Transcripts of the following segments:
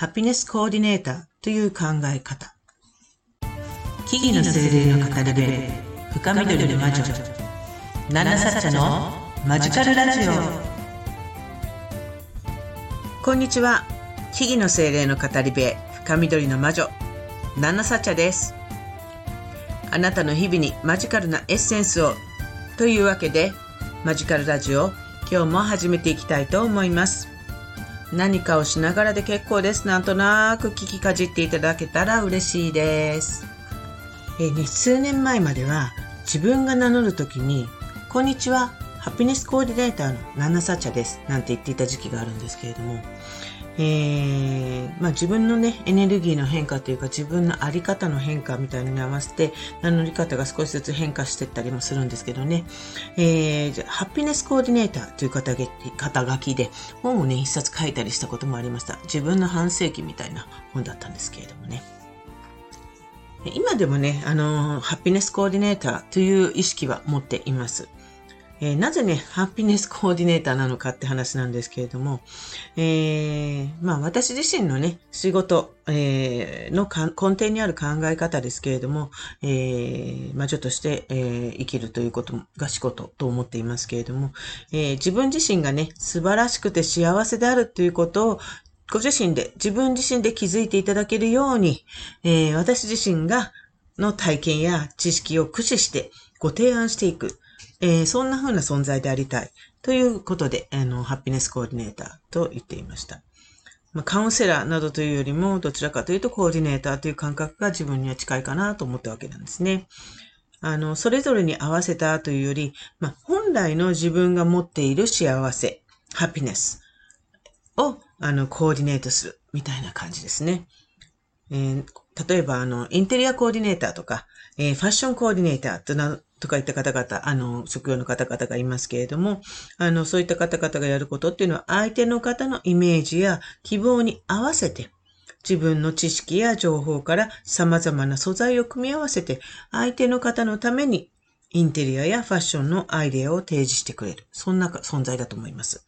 ハピネスコーディネーターという考え方。木々の精霊の語り部、深緑の魔女、ナナサッチャのマジカルラジオ。こんにちは。木々の精霊の語り部、深緑の魔女、ナナサッチャです。あなたの日々にマジカルなエッセンスをというわけで、マジカルラジオ、今日も始めていきたいと思います。何かをしながらで結構です。なんとなく聞きかじっていただけたら嬉しいです。えー、数年前までは自分が名乗るときに、こんにちは、ハピネスコーディネーターのナナサチャです。なんて言っていた時期があるんですけれども、えー、まあ、自分のね、エネルギーの変化というか自分のあり方の変化みたいに合わせて名乗り方が少しずつ変化していったりもするんですけどね、えー、ハッピネスコーディネーターという肩書きで本をね、一冊書いたりしたこともありました。自分の半世紀みたいな本だったんですけれどもね。今でもね、あの、ハッピネスコーディネーターという意識は持っています。えー、なぜね、ハッピネスコーディネーターなのかって話なんですけれども、えー、まあ私自身のね、仕事、えー、の根底にある考え方ですけれども、えー、魔女として、えー、生きるということが仕事と思っていますけれども、えー、自分自身がね、素晴らしくて幸せであるということをご自身で、自分自身で気づいていただけるように、えー、私自身がの体験や知識を駆使してご提案していく。えー、そんな風な存在でありたい。ということで、あの、ハッピネスコーディネーターと言っていました。まあ、カウンセラーなどというよりも、どちらかというとコーディネーターという感覚が自分には近いかなと思ったわけなんですね。あの、それぞれに合わせたというより、まあ、本来の自分が持っている幸せ、ハピネスを、あの、コーディネートする、みたいな感じですね。えー、例えば、あの、インテリアコーディネーターとか、えー、ファッションコーディネーターとなとかいった方々、あの、職業の方々がいますけれども、あの、そういった方々がやることっていうのは、相手の方のイメージや希望に合わせて、自分の知識や情報から様々な素材を組み合わせて、相手の方のためにインテリアやファッションのアイデアを提示してくれる。そんな存在だと思います。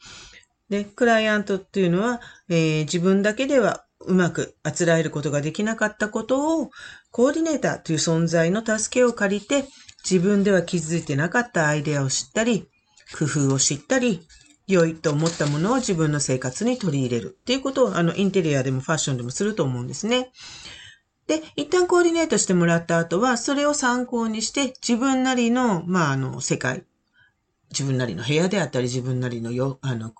で、クライアントっていうのは、えー、自分だけではうまくあつらえることができなかったことを、コーディネーターという存在の助けを借りて、自分では気づいてなかったアイデアを知ったり、工夫を知ったり、良いと思ったものを自分の生活に取り入れる。っていうことを、あの、インテリアでもファッションでもすると思うんですね。で、一旦コーディネートしてもらった後は、それを参考にして、自分なりの、まあ、あの、世界、自分なりの部屋であったり、自分なりのよ、あの、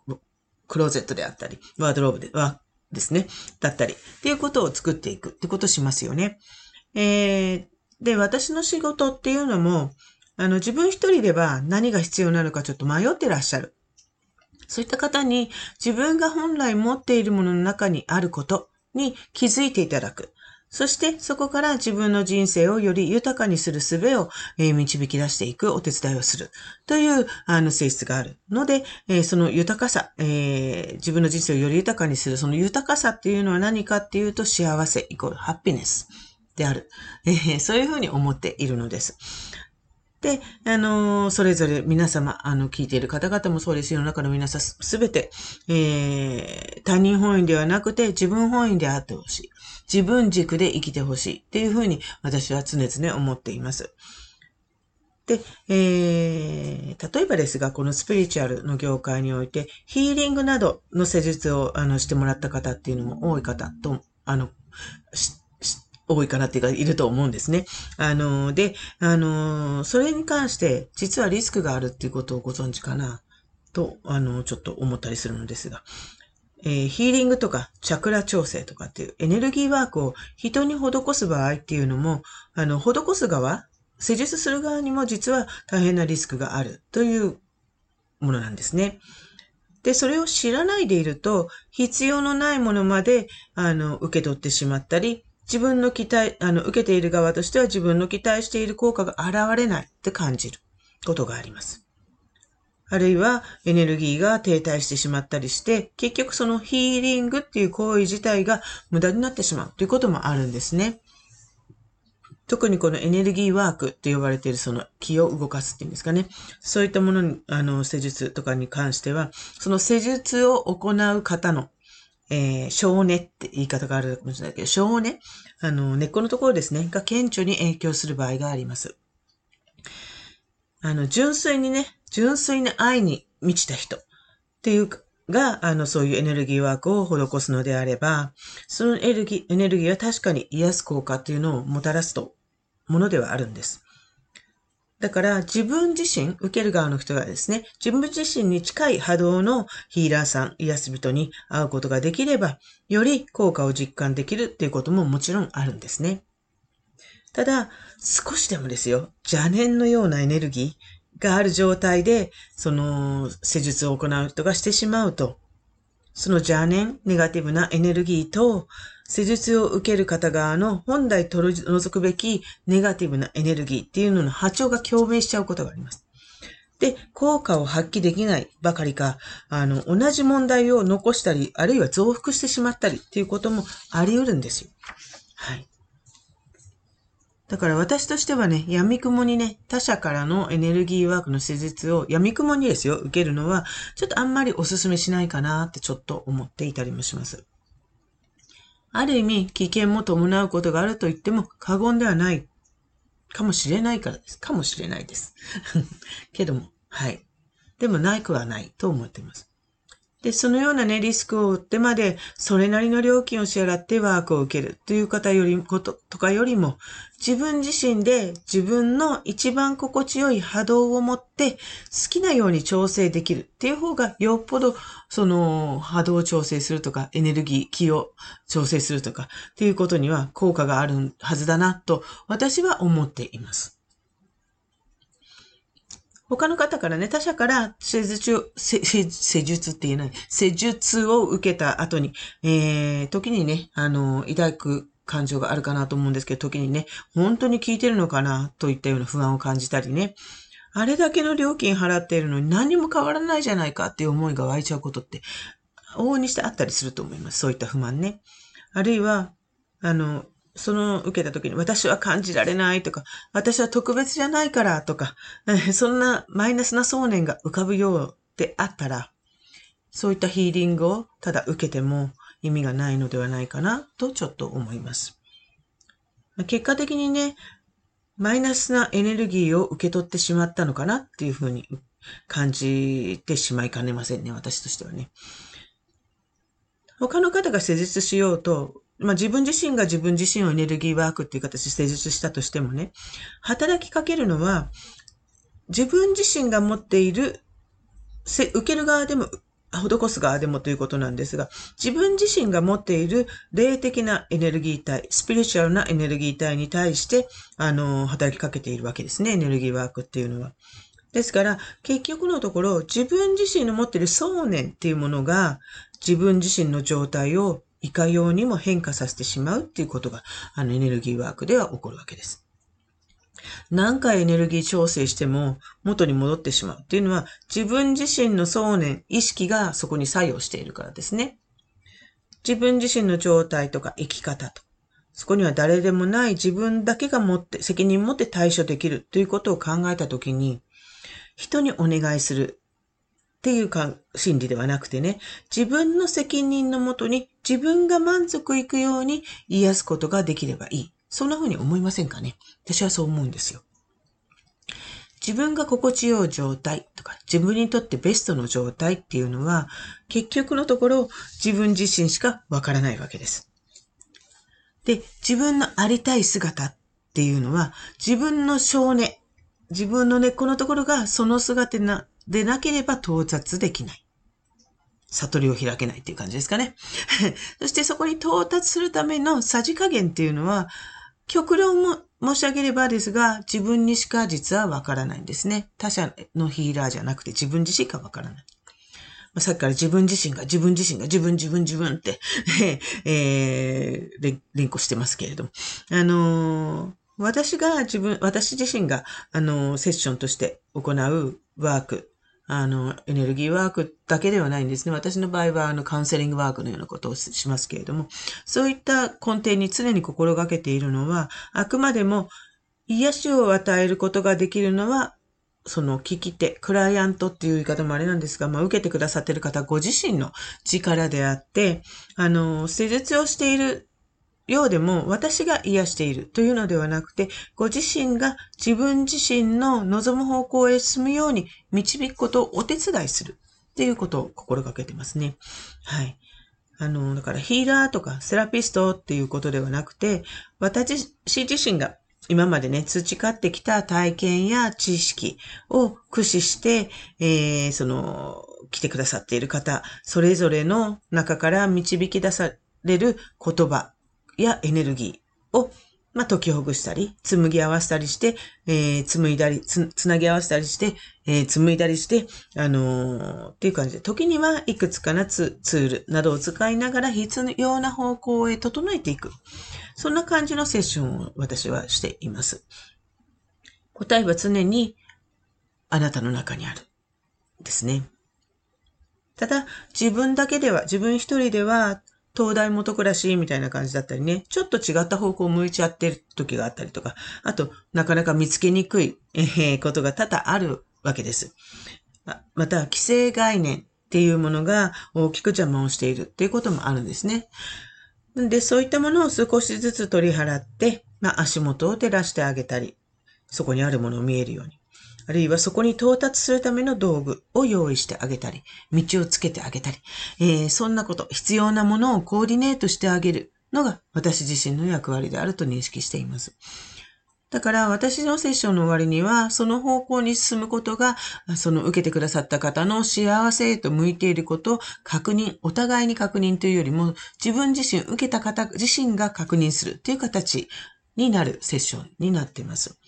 クローゼットであったり、ワードローブで、は、ですね、だったり、っていうことを作っていく。ってことをしますよね。えー、で、私の仕事っていうのも、あの、自分一人では何が必要なのかちょっと迷ってらっしゃる。そういった方に自分が本来持っているものの中にあることに気づいていただく。そしてそこから自分の人生をより豊かにする術を、え導き出していくお手伝いをするというあの性質があるので、えその豊かさ、えー、自分の人生をより豊かにするその豊かさっていうのは何かっていうと幸せイコールハッピネス。である。えー、そういうふうに思っているのです。で、あのー、それぞれ皆様、あの、聞いている方々もそうです。世の中の皆さんすべて、えー、他人本位ではなくて自分本位であってほしい。自分軸で生きてほしいっていうふうに私は常々思っています。で、えー、例えばですが、このスピリチュアルの業界において、ヒーリングなどの施術をあのしてもらった方っていうのも多い方と、あの、知多いかなっていうか、いると思うんですね。あの、で、あの、それに関して、実はリスクがあるっていうことをご存知かな、と、あの、ちょっと思ったりするのですが。えー、ヒーリングとか、チャクラ調整とかっていうエネルギーワークを人に施す場合っていうのも、あの、施す側、施術する側にも実は大変なリスクがあるというものなんですね。で、それを知らないでいると、必要のないものまで、あの、受け取ってしまったり、自分の期待、あの、受けている側としては自分の期待している効果が現れないって感じることがあります。あるいはエネルギーが停滞してしまったりして、結局そのヒーリングっていう行為自体が無駄になってしまうということもあるんですね。特にこのエネルギーワークって呼ばれているその気を動かすっていうんですかね。そういったものに、あの、施術とかに関しては、その施術を行う方のえー、小根って言い方があるかもしれないけど、小根、あの、根っこのところですね、が顕著に影響する場合があります。あの、純粋にね、純粋に愛に満ちた人っていうが、あの、そういうエネルギーワークを施すのであれば、そのエネルギー、エネルギーは確かに癒す効果っていうのをもたらすと、ものではあるんです。だから自分自身、受ける側の人がですね、自分自身に近い波動のヒーラーさん、癒す人に会うことができれば、より効果を実感できるっていうことももちろんあるんですね。ただ、少しでもですよ、邪念のようなエネルギーがある状態で、その施術を行う人がしてしまうと、その邪念、ネガティブなエネルギーと、施術を受ける方側の本来取り除くべきネガティブなエネルギーっていうのの波長が共鳴しちゃうことがあります。で、効果を発揮できないばかりか、あの、同じ問題を残したり、あるいは増幅してしまったりっていうこともあり得るんですよ。はい。だから私としてはね、闇雲にね、他者からのエネルギーワークの施術を闇雲にですよ、受けるのは、ちょっとあんまりお勧めしないかなってちょっと思っていたりもします。ある意味、危険も伴うことがあると言っても過言ではないかもしれないからです。かもしれないです。けども、はい。でもないくはないと思っています。で、そのようなね、リスクを負ってまで、それなりの料金を支払ってワークを受けるという方より、こととかよりも、自分自身で自分の一番心地よい波動を持って、好きなように調整できるっていう方が、よっぽど、その、波動を調整するとか、エネルギー、気を調整するとか、っていうことには効果があるはずだな、と、私は思っています。他の方からね、他者から施術、施術って言えない、施術を受けた後に、えー、時にね、あの、抱く感情があるかなと思うんですけど、時にね、本当に効いてるのかなといったような不安を感じたりね、あれだけの料金払っているのに何も変わらないじゃないかっていう思いが湧いちゃうことって、往々にしてあったりすると思います。そういった不満ね。あるいは、あの、その受けた時に私は感じられないとか、私は特別じゃないからとか、そんなマイナスな想念が浮かぶようであったら、そういったヒーリングをただ受けても意味がないのではないかなとちょっと思います。結果的にね、マイナスなエネルギーを受け取ってしまったのかなっていうふうに感じてしまいかねませんね、私としてはね。他の方が施術しようと、まあ自分自身が自分自身をエネルギーワークっていう形で施術したとしてもね、働きかけるのは、自分自身が持っている、受ける側でも、施す側でもということなんですが、自分自身が持っている霊的なエネルギー体、スピリチュアルなエネルギー体に対して、あの、働きかけているわけですね、エネルギーワークっていうのは。ですから、結局のところ、自分自身の持っている想念っていうものが、自分自身の状態をいかようにも変化させてしまうっていうことが、あのエネルギーワークでは起こるわけです。何回エネルギー調整しても元に戻ってしまうっていうのは自分自身の想念、意識がそこに作用しているからですね。自分自身の状態とか生き方と。そこには誰でもない自分だけが持って、責任持って対処できるということを考えたときに、人にお願いするっていうか、心理ではなくてね、自分の責任のもとに自分が満足いくように癒すことができればいい。そんな風に思いませんかね？私はそう思うんですよ。自分が心地よい状態とか、自分にとってベストの状態っていうのは、結局のところ自分自身しかわからないわけです。で、自分のありたい姿っていうのは、自分の少年、自分の根っこのところがその姿、でなければ到達できない。悟りを開けないっていう感じですかね。そしてそこに到達するためのさじ加減っていうのは、極論も申し上げればですが、自分にしか実はわからないんですね。他者のヒーラーじゃなくて自分自身がわからない。さっきから自分自身が、自分自身が、自分自分自分って えー、連呼してますけれども。あのー、私が自分、私自身が、あのー、セッションとして行うワークあの、エネルギーワークだけではないんですね。私の場合は、あの、カウンセリングワークのようなことをしますけれども、そういった根底に常に心がけているのは、あくまでも癒しを与えることができるのは、その聞き手、クライアントっていう言い方もあれなんですが、まあ、受けてくださってる方ご自身の力であって、あの、施術をしているようでも私が癒しているというのではなくて、ご自身が自分自身の望む方向へ進むように導くことをお手伝いするっていうことを心がけてますね。はい。あの、だからヒーラーとかセラピストっていうことではなくて、私自身が今までね、培ってきた体験や知識を駆使して、えー、その、来てくださっている方、それぞれの中から導き出される言葉やエネルギーをまあ、解きほぐしたり、紡ぎ合わせたりして、えー、紡いだり、つ、つなぎ合わせたりして、えー、紡いだりして、あのー、っていう感じで、時にはいくつかなツツールなどを使いながら必要な方向へ整えていく。そんな感じのセッションを私はしています。答えは常にあなたの中にある。ですね。ただ、自分だけでは、自分一人では東大元暮らしみたいな感じだったりね、ちょっと違った方向を向いちゃってる時があったりとか、あと、なかなか見つけにくい、え、ことが多々あるわけです。また、規制概念っていうものが大きく邪魔をしているっていうこともあるんですね。で、そういったものを少しずつ取り払って、まあ、足元を照らしてあげたり、そこにあるものを見えるように。あるいはそこに到達するための道具を用意してあげたり、道をつけてあげたり、えー、そんなこと、必要なものをコーディネートしてあげるのが私自身の役割であると認識しています。だから私のセッションの終わりには、その方向に進むことが、その受けてくださった方の幸せへと向いていることを確認、お互いに確認というよりも、自分自身、受けた方自身が確認するという形になるセッションになっています。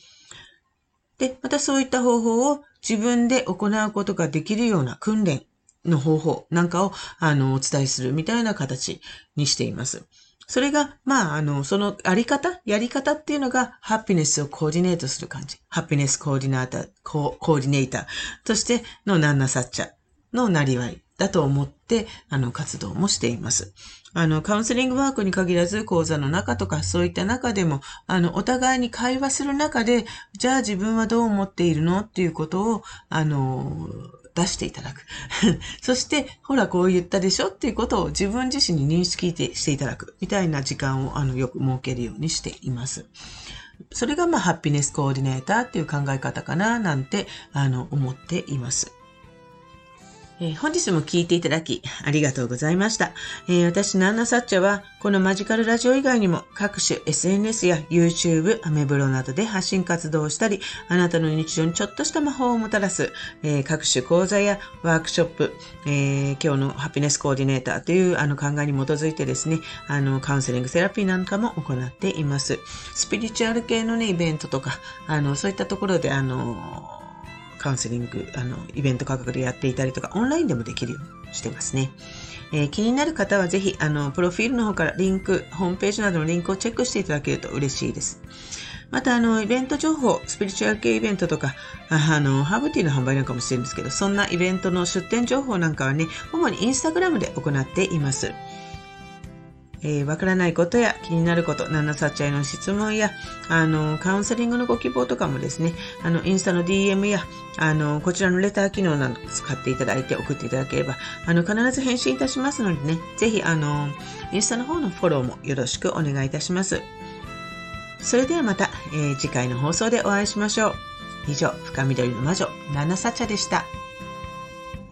で、またそういった方法を自分で行うことができるような訓練の方法なんかを、あの、お伝えするみたいな形にしています。それが、まあ、あの、そのあり方、やり方っていうのが、ハピネスをコーディネートする感じ。ハピネスコーディネーター、コーディネーターとしてのナンナサッチャのなりわいだと思って、あの、活動もしています。あの、カウンセリングワークに限らず、講座の中とか、そういった中でも、あの、お互いに会話する中で、じゃあ自分はどう思っているのっていうことを、あの、出していただく。そして、ほら、こう言ったでしょ？っていうことを自分自身に認識していただく。みたいな時間を、あの、よく設けるようにしています。それが、まあ、ハッピネスコーディネーターっていう考え方かな、なんて、あの、思っています。えー、本日も聞いていただきありがとうございました。えー、私、ナンナサッチャは、このマジカルラジオ以外にも各種 SNS や YouTube、アメブロなどで発信活動をしたり、あなたの日常にちょっとした魔法をもたらす、えー、各種講座やワークショップ、え今日のハピネスコーディネーターというあの考えに基づいてですね、あの、カウンセリングセラピーなんかも行っています。スピリチュアル系のね、イベントとか、あの、そういったところで、あの、カウンセリング、あの、イベント価格でやっていたりとか、オンラインでもできるようにしてますね。えー、気になる方はぜひ、あの、プロフィールの方からリンク、ホームページなどのリンクをチェックしていただけると嬉しいです。また、あの、イベント情報、スピリチュアル系イベントとか、あの、ハーブティーの販売なんかもしてるんですけど、そんなイベントの出店情報なんかはね、主にインスタグラムで行っています。えー、わからないことや気になること、ナナサチャへの質問や、あの、カウンセリングのご希望とかもですね、あの、インスタの DM や、あの、こちらのレター機能など使っていただいて送っていただければ、あの、必ず返信いたしますのでね、ぜひ、あの、インスタの方のフォローもよろしくお願いいたします。それではまた、えー、次回の放送でお会いしましょう。以上、深緑の魔女、ナナサチャでした。